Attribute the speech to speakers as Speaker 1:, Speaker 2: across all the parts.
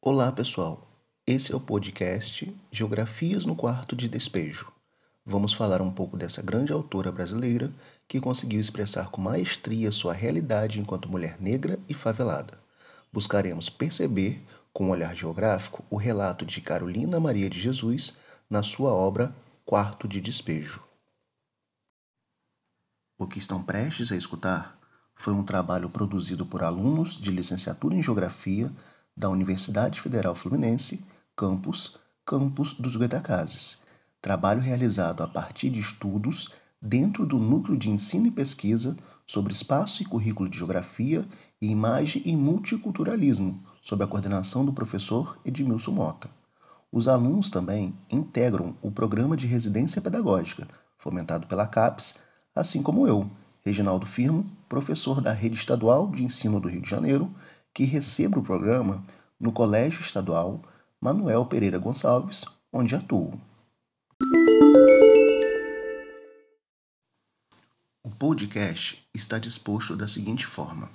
Speaker 1: Olá, pessoal. Esse é o podcast Geografias no Quarto de Despejo. Vamos falar um pouco dessa grande autora brasileira que conseguiu expressar com maestria sua realidade enquanto mulher negra e favelada. Buscaremos perceber, com um olhar geográfico, o relato de Carolina Maria de Jesus na sua obra Quarto de Despejo. O que estão prestes a escutar foi um trabalho produzido por alunos de licenciatura em Geografia da Universidade Federal Fluminense, campus Campus dos Goitacazes. Trabalho realizado a partir de estudos dentro do Núcleo de Ensino e Pesquisa sobre Espaço e Currículo de Geografia e Imagem e Multiculturalismo, sob a coordenação do professor Edmilson Mota. Os alunos também integram o programa de residência pedagógica, fomentado pela CAPES, assim como eu, Reginaldo Firmo, professor da Rede Estadual de Ensino do Rio de Janeiro, que recebo o programa no Colégio Estadual Manuel Pereira Gonçalves, onde atuo. O podcast está disposto da seguinte forma.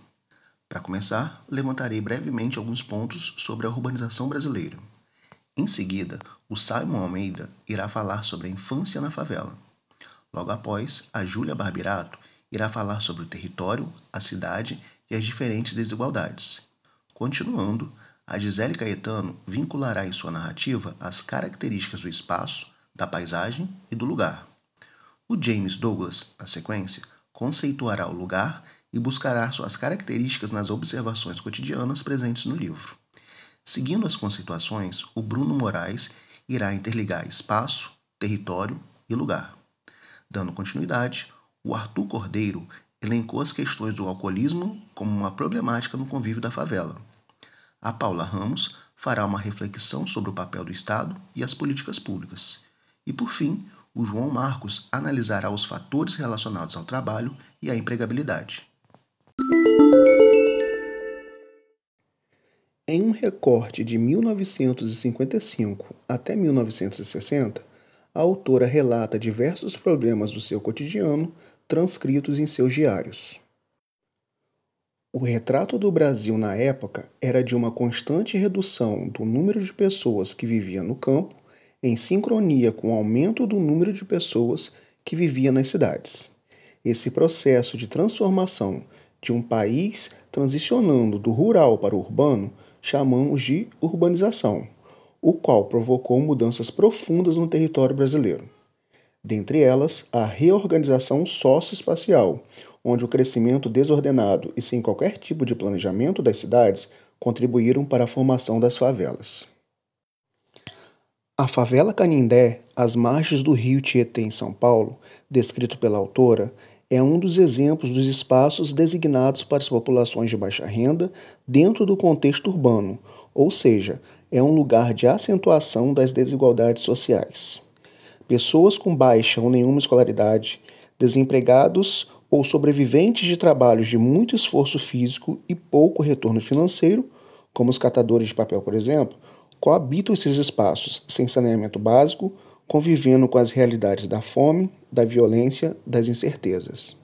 Speaker 1: Para começar, levantarei brevemente alguns pontos sobre a urbanização brasileira. Em seguida, o Simon Almeida irá falar sobre a infância na favela. Logo após, a Júlia Barbirato irá falar sobre o território, a cidade e as diferentes desigualdades. Continuando, a Gisele Caetano vinculará em sua narrativa as características do espaço, da paisagem e do lugar. O James Douglas, na sequência, conceituará o lugar e buscará suas características nas observações cotidianas presentes no livro. Seguindo as conceituações, o Bruno Moraes irá interligar espaço, território e lugar. Dando continuidade, o Arthur Cordeiro elencou as questões do alcoolismo como uma problemática no convívio da favela. A Paula Ramos fará uma reflexão sobre o papel do Estado e as políticas públicas. E, por fim, o João Marcos analisará os fatores relacionados ao trabalho e à empregabilidade. Em um recorte de 1955 até 1960, a autora relata diversos problemas do seu cotidiano transcritos em seus diários. O retrato do Brasil na época era de uma constante redução do número de pessoas que viviam no campo, em sincronia com o aumento do número de pessoas que viviam nas cidades. Esse processo de transformação de um país transicionando do rural para o urbano chamamos de urbanização, o qual provocou mudanças profundas no território brasileiro dentre elas a reorganização socioespacial, onde o crescimento desordenado e sem qualquer tipo de planejamento das cidades contribuíram para a formação das favelas. A favela Canindé, às margens do rio Tietê, em São Paulo, descrito pela autora, é um dos exemplos dos espaços designados para as populações de baixa renda dentro do contexto urbano, ou seja, é um lugar de acentuação das desigualdades sociais pessoas com baixa ou nenhuma escolaridade, desempregados ou sobreviventes de trabalhos de muito esforço físico e pouco retorno financeiro, como os catadores de papel, por exemplo, coabitam esses espaços sem saneamento básico, convivendo com as realidades da fome, da violência, das incertezas.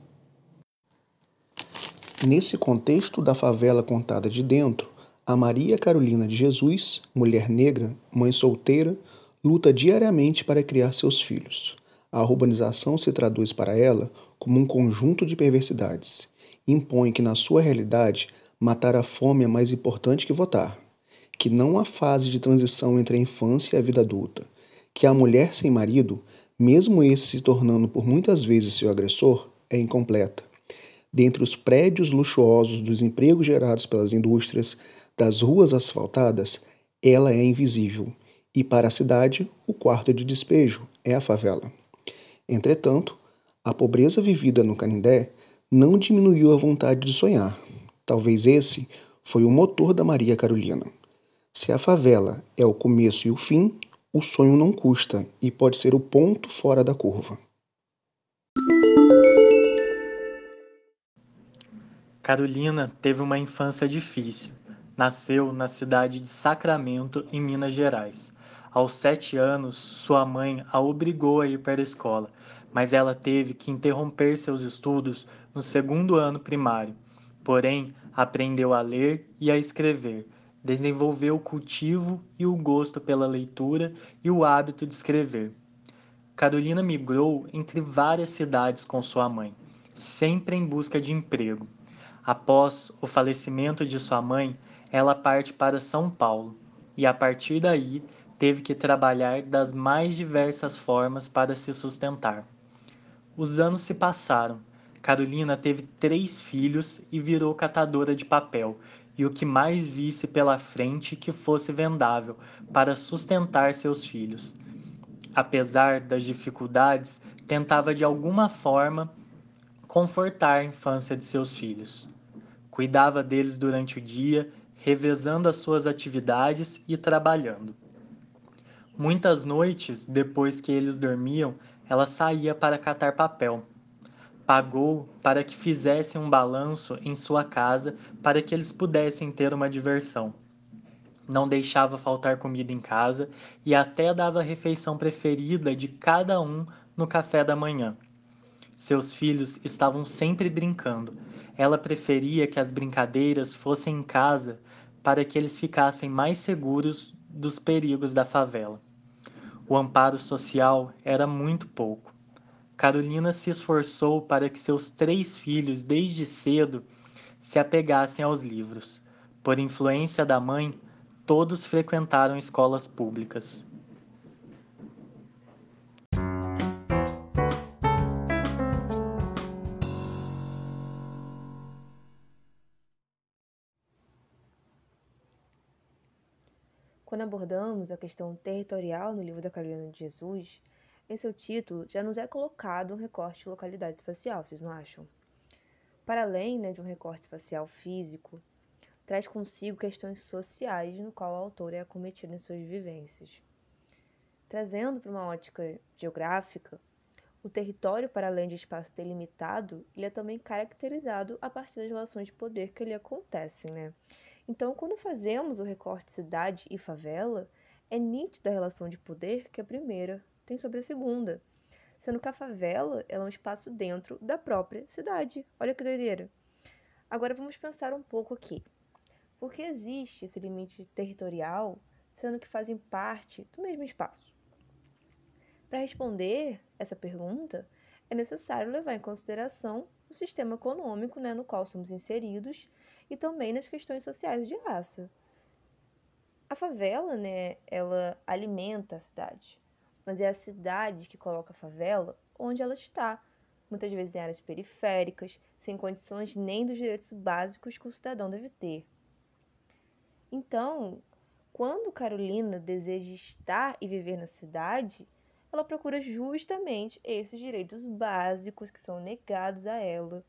Speaker 1: Nesse contexto da favela contada de dentro, a Maria Carolina de Jesus, mulher negra, mãe solteira, luta diariamente para criar seus filhos. A urbanização se traduz para ela como um conjunto de perversidades. Impõe que, na sua realidade, matar a fome é mais importante que votar. Que não há fase de transição entre a infância e a vida adulta. Que a mulher sem marido, mesmo esse se tornando por muitas vezes seu agressor, é incompleta. Dentre os prédios luxuosos dos empregos gerados pelas indústrias, das ruas asfaltadas, ela é invisível e para a cidade, o quarto de despejo é a favela. Entretanto, a pobreza vivida no Canindé não diminuiu a vontade de sonhar. Talvez esse foi o motor da Maria Carolina. Se a favela é o começo e o fim, o sonho não custa e pode ser o ponto fora da curva.
Speaker 2: Carolina teve uma infância difícil. Nasceu na cidade de Sacramento, em Minas Gerais. Aos sete anos, sua mãe a obrigou a ir para a escola, mas ela teve que interromper seus estudos no segundo ano primário. Porém, aprendeu a ler e a escrever, desenvolveu o cultivo e o gosto pela leitura e o hábito de escrever. Carolina migrou entre várias cidades com sua mãe, sempre em busca de emprego. Após o falecimento de sua mãe, ela parte para São Paulo e, a partir daí, teve que trabalhar das mais diversas formas para se sustentar. Os anos se passaram. Carolina teve três filhos e virou catadora de papel, e o que mais visse pela frente que fosse vendável para sustentar seus filhos. Apesar das dificuldades, tentava de alguma forma confortar a infância de seus filhos. Cuidava deles durante o dia, revezando as suas atividades e trabalhando. Muitas noites, depois que eles dormiam, ela saía para catar papel. Pagou para que fizessem um balanço em sua casa para que eles pudessem ter uma diversão. Não deixava faltar comida em casa e até dava a refeição preferida de cada um no café da manhã. Seus filhos estavam sempre brincando. Ela preferia que as brincadeiras fossem em casa para que eles ficassem mais seguros dos perigos da favela. O amparo social era muito pouco. Carolina se esforçou para que seus três filhos, desde cedo, se apegassem aos livros. Por influência da mãe, todos frequentaram escolas públicas.
Speaker 3: Quando abordamos a questão territorial no livro da Carolina de Jesus, em seu título já nos é colocado um recorte de localidade espacial, vocês não acham? Para além né, de um recorte espacial físico, traz consigo questões sociais no qual o autor é acometido em suas vivências. Trazendo para uma ótica geográfica, o território, para além de espaço delimitado, ele é também caracterizado a partir das relações de poder que ali acontecem, né? Então, quando fazemos o recorte cidade e favela, é nítida a relação de poder que a primeira tem sobre a segunda, sendo que a favela é um espaço dentro da própria cidade. Olha que doideira. Agora vamos pensar um pouco aqui. Por que existe esse limite territorial, sendo que fazem parte do mesmo espaço? Para responder essa pergunta, é necessário levar em consideração o sistema econômico né, no qual somos inseridos e também nas questões sociais de raça. A favela, né, ela alimenta a cidade, mas é a cidade que coloca a favela onde ela está, muitas vezes em áreas periféricas, sem condições nem dos direitos básicos que o cidadão deve ter. Então, quando Carolina deseja estar e viver na cidade, ela procura justamente esses direitos básicos que são negados a ela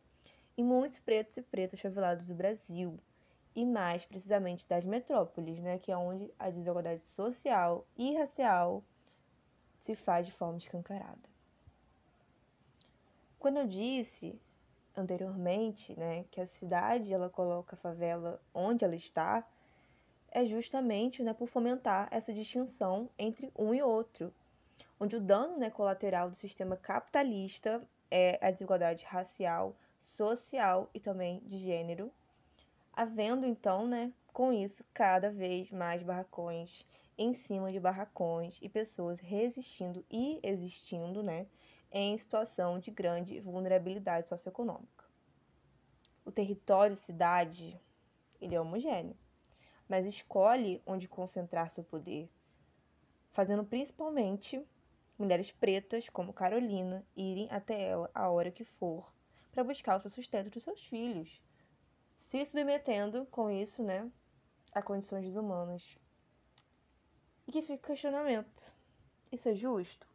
Speaker 3: em muitos pretos e pretas favelados do Brasil, e mais precisamente das metrópoles, né, que é onde a desigualdade social e racial se faz de forma escancarada. Quando eu disse anteriormente, né, que a cidade ela coloca a favela onde ela está, é justamente né, por fomentar essa distinção entre um e outro, onde o dano né, colateral do sistema capitalista é a desigualdade racial, social e também de gênero, havendo então, né, com isso, cada vez mais barracões em cima de barracões e pessoas resistindo e existindo, né, em situação de grande vulnerabilidade socioeconômica. O território cidade, ele é homogêneo, mas escolhe onde concentrar seu poder, fazendo principalmente mulheres pretas como Carolina irem até ela a hora que for para buscar o seu sustento dos seus filhos, se submetendo com isso, né, a condições desumanas. E que fica o questionamento: isso é justo?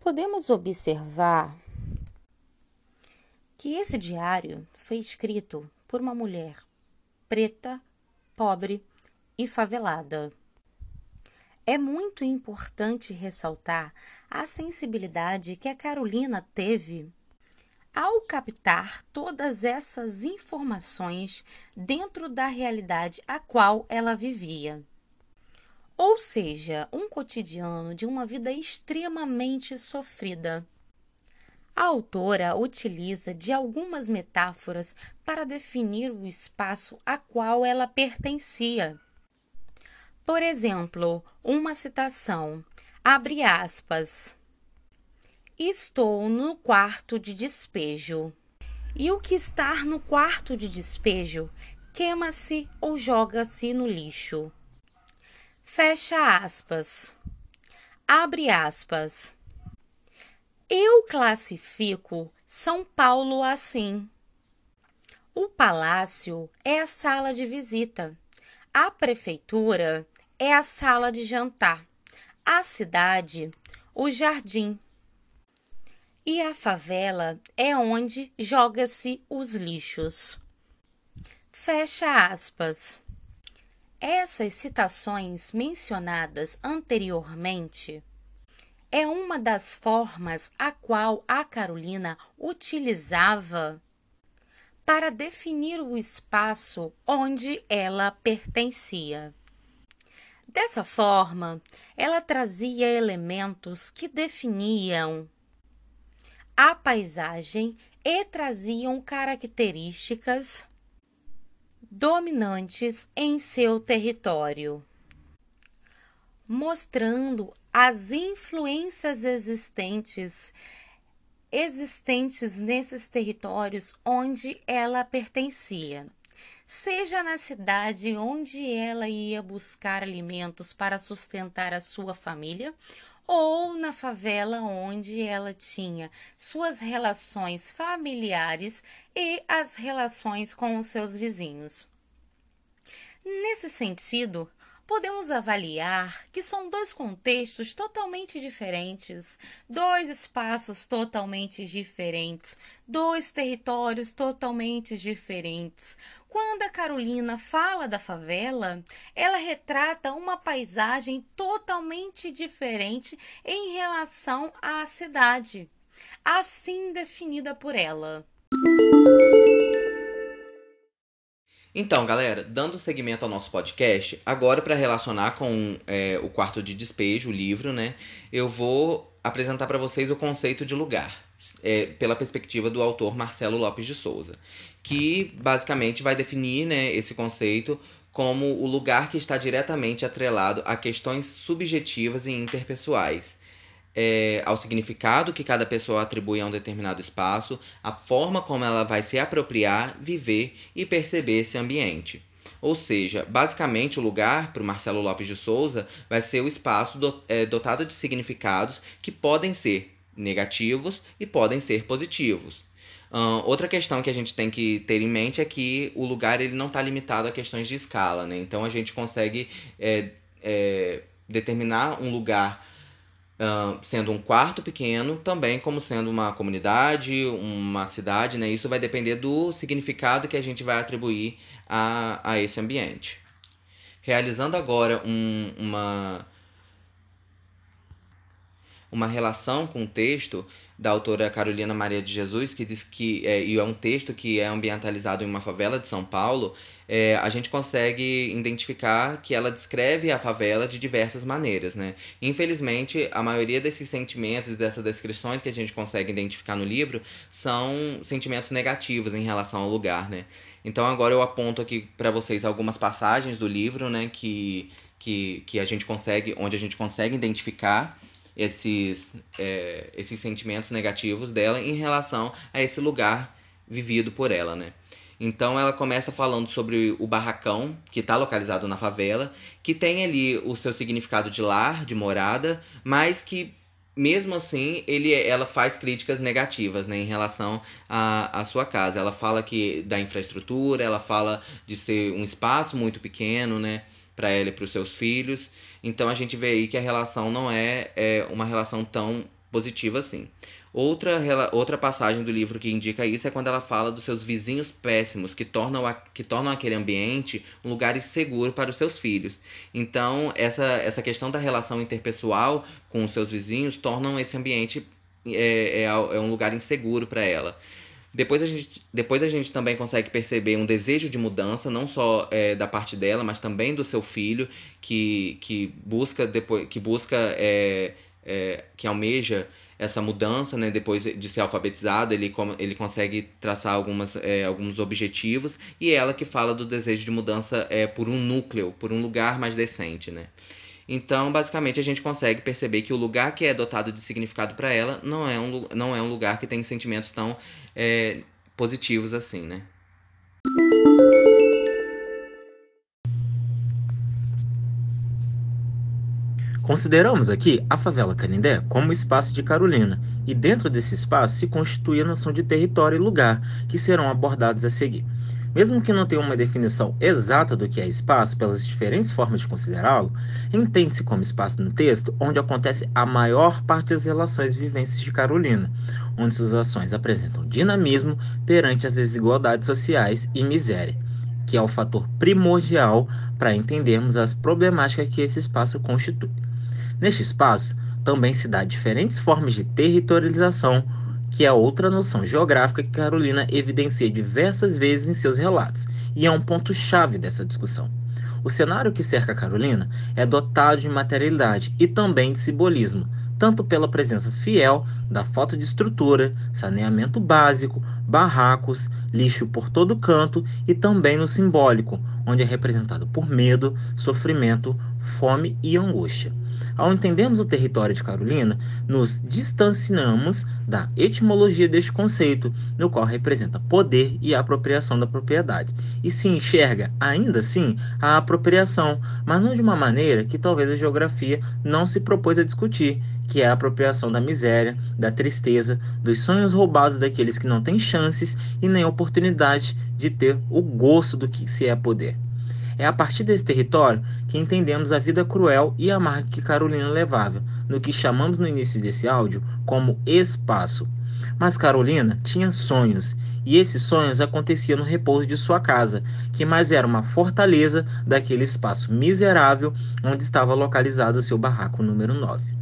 Speaker 4: Podemos observar que esse diário foi escrito por uma mulher preta, pobre e favelada. É muito importante ressaltar a sensibilidade que a Carolina teve ao captar todas essas informações dentro da realidade a qual ela vivia. Ou seja, um cotidiano de uma vida extremamente sofrida. A autora utiliza de algumas metáforas para definir o espaço a qual ela pertencia. Por exemplo, uma citação, abre aspas. Estou no quarto de despejo. E o que está no quarto de despejo queima-se ou joga-se no lixo. Fecha aspas. Abre aspas. Eu classifico São Paulo assim. O palácio é a sala de visita. A prefeitura é a sala de jantar. A cidade, o jardim. E a favela é onde joga-se os lixos. Fecha aspas. Essas citações mencionadas anteriormente é uma das formas a qual a Carolina utilizava para definir o espaço onde ela pertencia. Dessa forma, ela trazia elementos que definiam a paisagem e traziam características dominantes em seu território, mostrando as influências existentes existentes nesses territórios onde ela pertencia. Seja na cidade onde ela ia buscar alimentos para sustentar a sua família, ou na favela onde ela tinha suas relações familiares e as relações com os seus vizinhos. Nesse sentido, podemos avaliar que são dois contextos totalmente diferentes, dois espaços totalmente diferentes, dois territórios totalmente diferentes. Quando a Carolina fala da favela, ela retrata uma paisagem totalmente diferente em relação à cidade, assim definida por ela.
Speaker 5: Então, galera, dando seguimento ao nosso podcast, agora para relacionar com é, o quarto de despejo, o livro, né? Eu vou apresentar para vocês o conceito de lugar, é, pela perspectiva do autor Marcelo Lopes de Souza, que basicamente vai definir né, esse conceito como o lugar que está diretamente atrelado a questões subjetivas e interpessoais é, ao significado que cada pessoa atribui a um determinado espaço, a forma como ela vai se apropriar, viver e perceber esse ambiente. Ou seja, basicamente o lugar, para o Marcelo Lopes de Souza, vai ser o espaço do, é, dotado de significados que podem ser negativos e podem ser positivos. Uh, outra questão que a gente tem que ter em mente é que o lugar ele não está limitado a questões de escala, né? Então a gente consegue é, é, determinar um lugar Sendo um quarto pequeno, também como sendo uma comunidade, uma cidade, né? Isso vai depender do significado que a gente vai atribuir a, a esse ambiente. Realizando agora um, uma, uma relação com o texto da autora Carolina Maria de Jesus, que diz que é, e é um texto que é ambientalizado em uma favela de São Paulo, é, a gente consegue identificar que ela descreve a favela de diversas maneiras, né? Infelizmente, a maioria desses sentimentos dessas descrições que a gente consegue identificar no livro são sentimentos negativos em relação ao lugar, né? Então agora eu aponto aqui para vocês algumas passagens do livro, né, que, que, que a gente consegue, onde a gente consegue identificar esses, é, esses sentimentos negativos dela em relação a esse lugar vivido por ela, né? Então ela começa falando sobre o barracão, que está localizado na favela, que tem ali o seu significado de lar, de morada, mas que mesmo assim, ele, ela faz críticas negativas né, em relação à, sua casa. Ela fala que da infraestrutura, ela fala de ser um espaço muito pequeno, né? para ela e para os seus filhos. Então a gente vê aí que a relação não é, é uma relação tão positiva assim. Outra, outra passagem do livro que indica isso é quando ela fala dos seus vizinhos péssimos, que tornam, a, que tornam aquele ambiente um lugar inseguro para os seus filhos. Então, essa, essa questão da relação interpessoal com os seus vizinhos tornam esse ambiente é, é, é um lugar inseguro para ela. Depois a, gente, depois a gente também consegue perceber um desejo de mudança, não só é, da parte dela, mas também do seu filho, que, que busca, depois, que busca é, é, que almeja essa mudança, né, depois de ser alfabetizado, ele, ele consegue traçar algumas, é, alguns objetivos, e é ela que fala do desejo de mudança é, por um núcleo, por um lugar mais decente, né. Então, basicamente, a gente consegue perceber que o lugar que é dotado de significado para ela não é, um, não é um lugar que tem sentimentos tão é, positivos assim, né.
Speaker 6: Consideramos aqui a favela Canindé como espaço de Carolina, e dentro desse espaço se constitui a noção de território e lugar, que serão abordados a seguir. Mesmo que não tenha uma definição exata do que é espaço pelas diferentes formas de considerá-lo, entende-se como espaço no texto onde acontece a maior parte das relações e vivências de Carolina, onde suas ações apresentam dinamismo perante as desigualdades sociais e miséria, que é o fator primordial para entendermos as problemáticas que esse espaço constitui. Neste espaço, também se dá diferentes formas de territorialização, que é outra noção geográfica que Carolina evidencia diversas vezes em seus relatos, e é um ponto-chave dessa discussão. O cenário que cerca Carolina é dotado de materialidade e também de simbolismo, tanto pela presença fiel da falta de estrutura, saneamento básico, barracos, lixo por todo canto e também no simbólico, onde é representado por medo, sofrimento, fome e angústia. Ao entendermos o território de Carolina, nos distanciamos da etimologia deste conceito, no qual representa poder e apropriação da propriedade, e se enxerga, ainda assim, a apropriação, mas não de uma maneira que talvez a geografia não se propôs a discutir, que é a apropriação da miséria, da tristeza, dos sonhos roubados daqueles que não têm chances e nem oportunidade de ter o gosto do que se é poder. É a partir desse território que entendemos a vida cruel e amarga que Carolina levava, no que chamamos no início desse áudio como espaço. Mas Carolina tinha sonhos, e esses sonhos aconteciam no repouso de sua casa, que mais era uma fortaleza daquele espaço miserável onde estava localizado seu barraco número 9.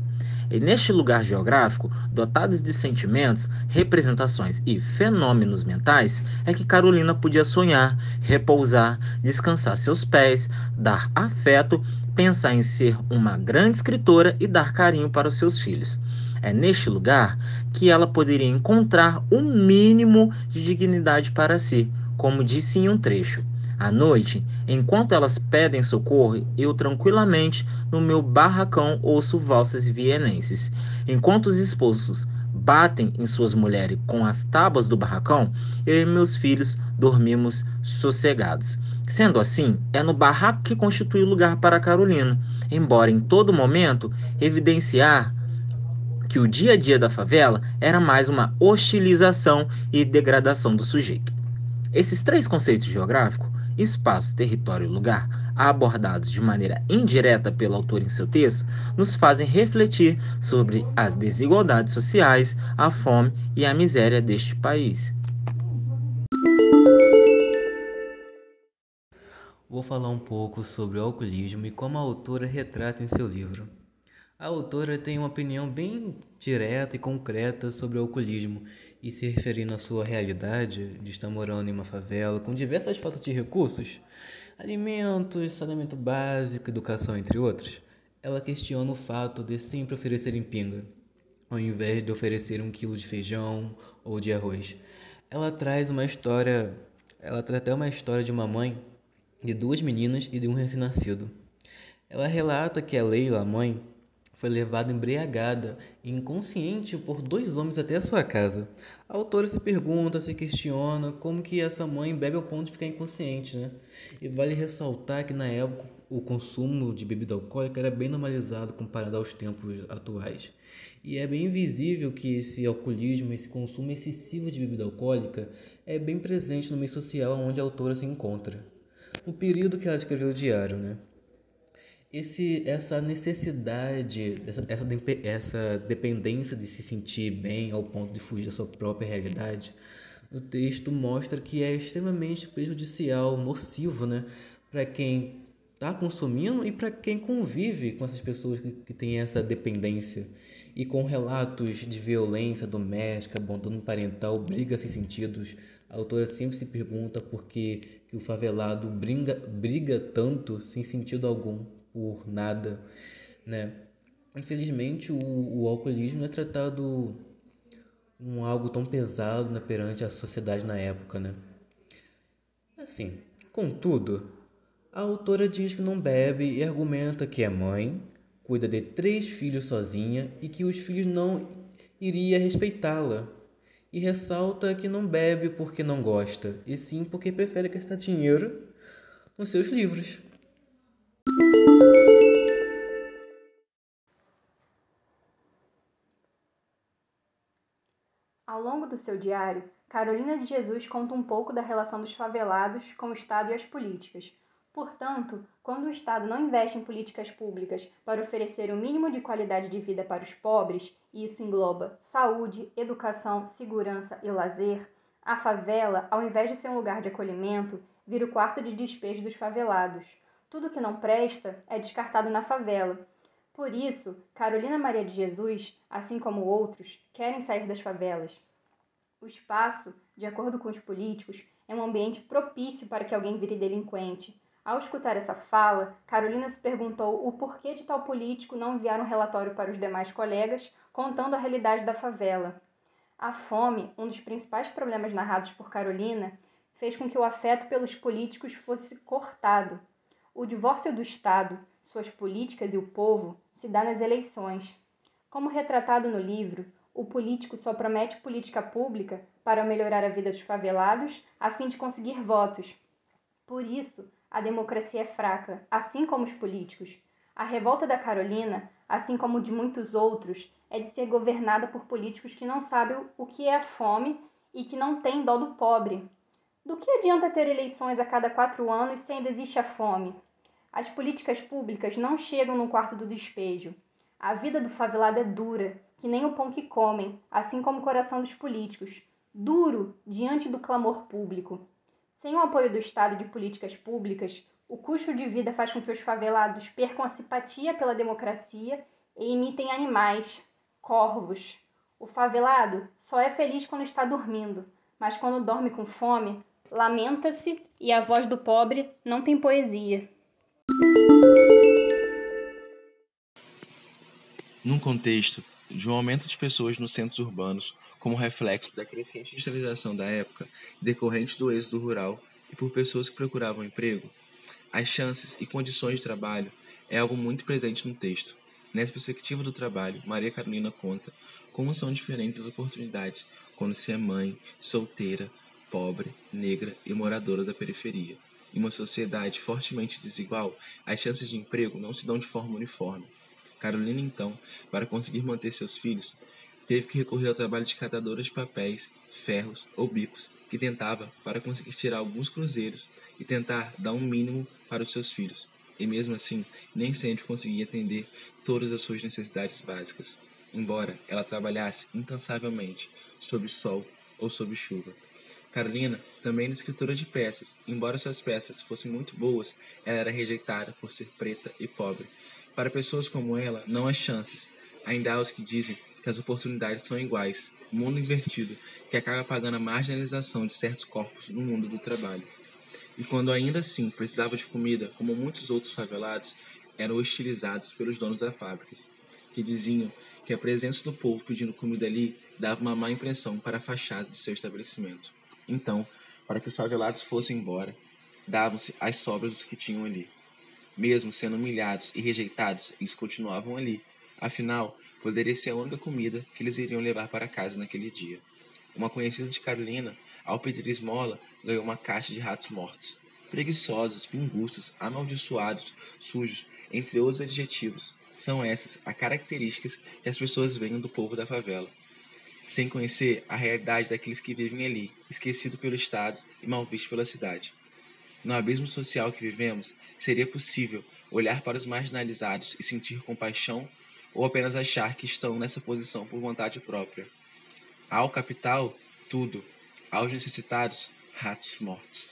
Speaker 6: E neste lugar geográfico, dotados de sentimentos, representações e fenômenos mentais, é que Carolina podia sonhar, repousar, descansar seus pés, dar afeto, pensar em ser uma grande escritora e dar carinho para os seus filhos. É neste lugar que ela poderia encontrar o um mínimo de dignidade para si, como disse em um trecho. À noite, enquanto elas pedem socorro, eu tranquilamente no meu barracão ouço valsas vienenses. Enquanto os esposos batem em suas mulheres com as tábuas do barracão, eu e meus filhos dormimos sossegados. Sendo assim, é no barraco que constitui o lugar para Carolina, embora em todo momento evidenciar que o dia a dia da favela era mais uma hostilização e degradação do sujeito. Esses três conceitos geográficos espaço, território e lugar, abordados de maneira indireta pelo autor em seu texto, nos fazem refletir sobre as desigualdades sociais, a fome e a miséria deste país.
Speaker 7: Vou falar um pouco sobre o alcoolismo e como a autora retrata em seu livro. A autora tem uma opinião bem direta e concreta sobre o alcoolismo e se referindo à sua realidade de estar morando em uma favela com diversas faltas de recursos, alimentos, saneamento básico, educação, entre outros, ela questiona o fato de sempre oferecerem pinga, ao invés de oferecer um quilo de feijão ou de arroz. Ela traz uma história, ela traz até uma história de uma mãe de duas meninas e de um recém-nascido. Ela relata que a Leila, a mãe, foi levada embriagada e inconsciente por dois homens até a sua casa. A autora se pergunta, se questiona como que essa mãe bebe ao ponto de ficar inconsciente, né? E vale ressaltar que na época o consumo de bebida alcoólica era bem normalizado comparado aos tempos atuais. E é bem visível que esse alcoolismo, esse consumo excessivo de bebida alcoólica é bem presente no meio social onde a autora se encontra. No período que ela escreveu o diário, né? Esse, essa necessidade, essa, essa, essa dependência de se sentir bem ao ponto de fugir da sua própria realidade, o texto mostra que é extremamente prejudicial, nocivo, né, para quem está consumindo e para quem convive com essas pessoas que, que têm essa dependência. E com relatos de violência doméstica, abandono parental, brigas sem sentidos, a autora sempre se pergunta por que, que o favelado briga, briga tanto sem sentido algum por nada, né? infelizmente, o, o alcoolismo é tratado um algo tão pesado né, perante a sociedade na época, né? Assim, contudo, a autora diz que não bebe e argumenta que é mãe, cuida de três filhos sozinha e que os filhos não iria respeitá-la. E ressalta que não bebe porque não gosta, e sim porque prefere gastar dinheiro nos seus livros.
Speaker 8: Ao longo do seu diário, Carolina de Jesus conta um pouco da relação dos favelados com o Estado e as políticas. Portanto, quando o Estado não investe em políticas públicas para oferecer o mínimo de qualidade de vida para os pobres, e isso engloba saúde, educação, segurança e lazer, a favela, ao invés de ser um lugar de acolhimento, vira o quarto de despejo dos favelados. Tudo que não presta é descartado na favela. Por isso, Carolina Maria de Jesus, assim como outros, querem sair das favelas. O espaço, de acordo com os políticos, é um ambiente propício para que alguém vire delinquente. Ao escutar essa fala, Carolina se perguntou o porquê de tal político não enviar um relatório para os demais colegas contando a realidade da favela. A fome, um dos principais problemas narrados por Carolina, fez com que o afeto pelos políticos fosse cortado. O divórcio do Estado, suas políticas e o povo se dá nas eleições. Como retratado no livro, o político só promete política pública para melhorar a vida dos favelados a fim de conseguir votos. Por isso, a democracia é fraca, assim como os políticos. A revolta da Carolina, assim como de muitos outros, é de ser governada por políticos que não sabem o que é a fome e que não têm dó do pobre. Do que adianta ter eleições a cada quatro anos se ainda existe a fome? As políticas públicas não chegam no quarto do despejo. A vida do favelado é dura, que nem o pão que comem, assim como o coração dos políticos, duro diante do clamor público. Sem o apoio do Estado de políticas públicas, o custo de vida faz com que os favelados percam a simpatia pela democracia e imitem animais, corvos. O favelado só é feliz quando está dormindo, mas quando dorme com fome, lamenta-se e a voz do pobre não tem poesia.
Speaker 9: Num contexto de um aumento de pessoas nos centros urbanos, como reflexo da crescente industrialização da época, decorrente do êxodo rural e por pessoas que procuravam emprego, as chances e condições de trabalho é algo muito presente no texto. Nessa perspectiva do trabalho, Maria Carolina conta como são diferentes as oportunidades quando se é mãe, solteira, pobre, negra e moradora da periferia. Em uma sociedade fortemente desigual, as chances de emprego não se dão de forma uniforme. Carolina, então, para conseguir manter seus filhos, teve que recorrer ao trabalho de catadora de papéis, ferros ou bicos, que tentava para conseguir tirar alguns cruzeiros e tentar dar um mínimo para os seus filhos. E mesmo assim, nem sempre conseguia atender todas as suas necessidades básicas, embora ela trabalhasse incansavelmente, sob sol ou sob chuva. Carolina também era escritora de peças. Embora suas peças fossem muito boas, ela era rejeitada por ser preta e pobre. Para pessoas como ela, não há chances. Ainda há os que dizem que as oportunidades são iguais. Mundo invertido, que acaba pagando a marginalização de certos corpos no mundo do trabalho. E quando ainda assim precisava de comida, como muitos outros favelados, eram hostilizados pelos donos das fábricas, que diziam que a presença do povo pedindo comida ali dava uma má impressão para a fachada de seu estabelecimento. Então, para que os favelados fossem embora, davam-se as sobras dos que tinham ali. Mesmo sendo humilhados e rejeitados, eles continuavam ali. Afinal, poderia ser a única comida que eles iriam levar para casa naquele dia. Uma conhecida de Carolina, ao pedir esmola, ganhou uma caixa de ratos mortos. Preguiçosos, pingustos, amaldiçoados, sujos, entre outros adjetivos. São essas as características que as pessoas veem do povo da favela sem conhecer a realidade daqueles que vivem ali, esquecido pelo Estado e mal visto pela cidade. No abismo social que vivemos, seria possível olhar para os marginalizados e sentir compaixão ou apenas achar que estão nessa posição por vontade própria. Ao capital, tudo. Aos necessitados, ratos mortos.